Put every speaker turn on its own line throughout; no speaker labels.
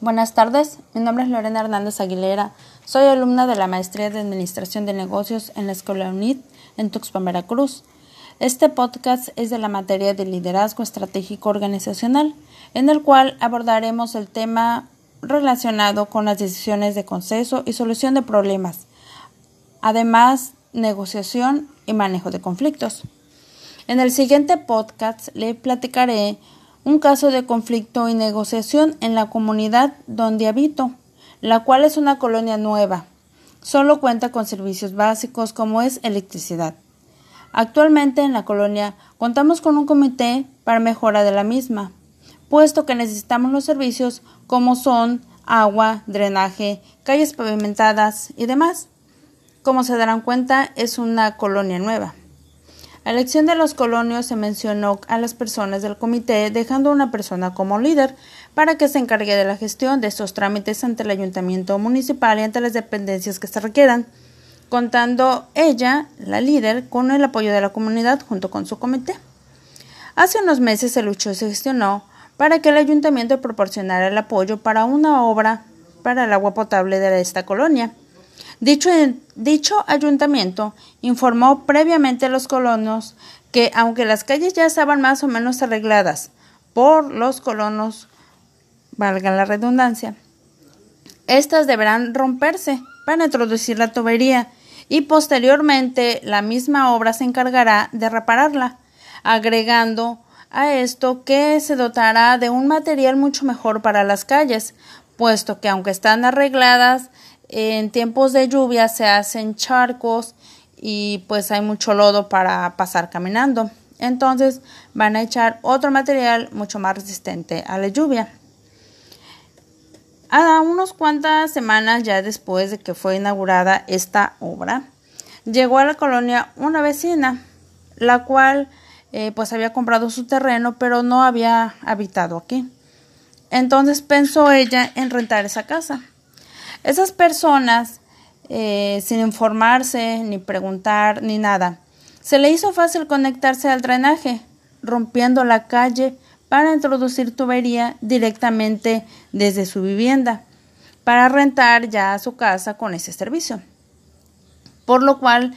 Buenas tardes, mi nombre es Lorena Hernández Aguilera, soy alumna de la Maestría de Administración de Negocios en la Escuela UNIT en Tuxpan, Veracruz. Este podcast es de la materia de liderazgo estratégico organizacional, en el cual abordaremos el tema relacionado con las decisiones de consenso y solución de problemas, además negociación y manejo de conflictos. En el siguiente podcast le platicaré un caso de conflicto y negociación en la comunidad donde habito, la cual es una colonia nueva. Solo cuenta con servicios básicos como es electricidad. Actualmente en la colonia contamos con un comité para mejora de la misma, puesto que necesitamos los servicios como son agua, drenaje, calles pavimentadas y demás. Como se darán cuenta, es una colonia nueva. La elección de los colonios se mencionó a las personas del comité, dejando una persona como líder para que se encargue de la gestión de estos trámites ante el ayuntamiento municipal y ante las dependencias que se requieran, contando ella, la líder, con el apoyo de la comunidad junto con su comité. Hace unos meses se luchó y se gestionó para que el ayuntamiento proporcionara el apoyo para una obra para el agua potable de esta colonia. Dicho, ayuntamiento informó previamente a los colonos que, aunque las calles ya estaban más o menos arregladas por los colonos, valga la redundancia, estas deberán romperse para introducir la tubería y posteriormente la misma obra se encargará de repararla, agregando a esto que se dotará de un material mucho mejor para las calles, puesto que aunque están arregladas, en tiempos de lluvia se hacen charcos y pues hay mucho lodo para pasar caminando. Entonces van a echar otro material mucho más resistente a la lluvia. A unas cuantas semanas ya después de que fue inaugurada esta obra, llegó a la colonia una vecina, la cual eh, pues había comprado su terreno pero no había habitado aquí. Entonces pensó ella en rentar esa casa. Esas personas, eh, sin informarse, ni preguntar, ni nada, se le hizo fácil conectarse al drenaje, rompiendo la calle para introducir tubería directamente desde su vivienda, para rentar ya su casa con ese servicio. Por lo cual,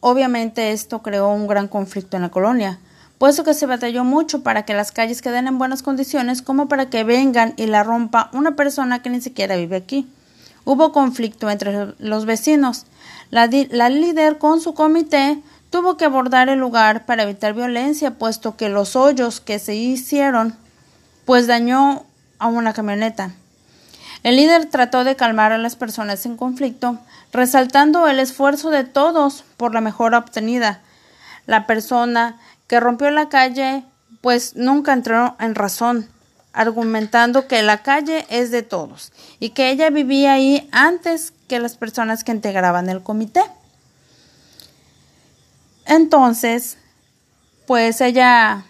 obviamente esto creó un gran conflicto en la colonia, puesto que se batalló mucho para que las calles queden en buenas condiciones como para que vengan y la rompa una persona que ni siquiera vive aquí. Hubo conflicto entre los vecinos. La, líder con su comité tuvo que abordar el lugar para evitar violencia, puesto que los hoyos que se hicieron pues dañó a una camioneta. El líder trató de calmar a las personas en conflicto, resaltando el esfuerzo de todos por la mejora obtenida. La persona que rompió la calle pues nunca entró en razón, argumentando que la calle es de todos y que ella vivía ahí antes que las personas que integraban el comité. Entonces, pues ella,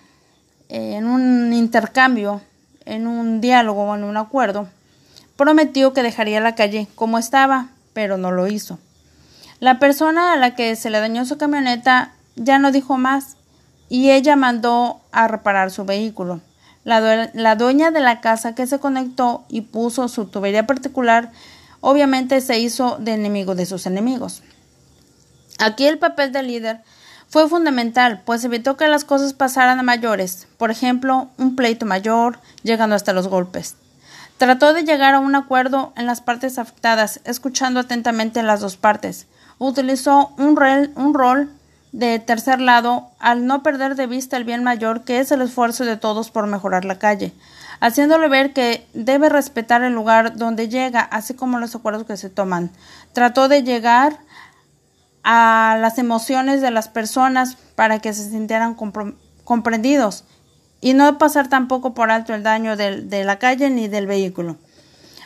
en un intercambio, en un diálogo, en un acuerdo, prometió que dejaría la calle como estaba, pero no lo hizo. La persona a la que se le dañó su camioneta ya no dijo más y ella mandó a reparar su vehículo. La, dueña de la casa que se conectó y puso su tubería particular obviamente se hizo de enemigo de sus enemigos. Aquí el papel del líder fue fundamental, pues evitó que las cosas pasaran a mayores, por ejemplo, un pleito mayor, llegando hasta los golpes. Trató de llegar a un acuerdo en las partes afectadas, escuchando atentamente las dos partes. Utilizó un, un rol de tercer lado, al no perder de vista el bien mayor que es el esfuerzo de todos por mejorar la calle, haciéndole ver que debe respetar el lugar donde llega, así como los acuerdos que se toman. Trató de llegar a las emociones de las personas para que se sintieran comprendidos y no pasar tampoco por alto el daño de la calle ni del vehículo.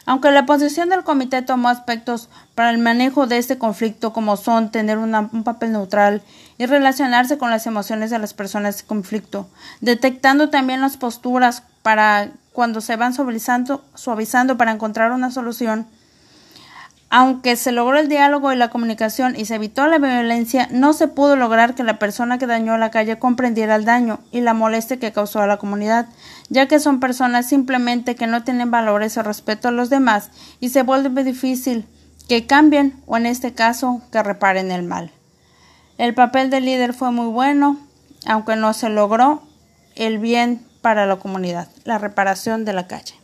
Aunque la posición del comité tomó aspectos para el manejo de este conflicto como son tener un papel neutral y relacionarse con las emociones de las personas en conflicto, detectando también las posturas para cuando se van suavizando, suavizando para encontrar una solución, Aunque se logró el diálogo y la comunicación y se evitó la violencia, no se pudo lograr que la persona que dañó la calle comprendiera el daño y la molestia que causó a la comunidad, ya que son personas simplemente que no tienen valores o respeto a los demás y se vuelve difícil que cambien o en este caso que reparen el mal. El papel del líder fue muy bueno, aunque no se logró el bien para la comunidad, la reparación de la calle.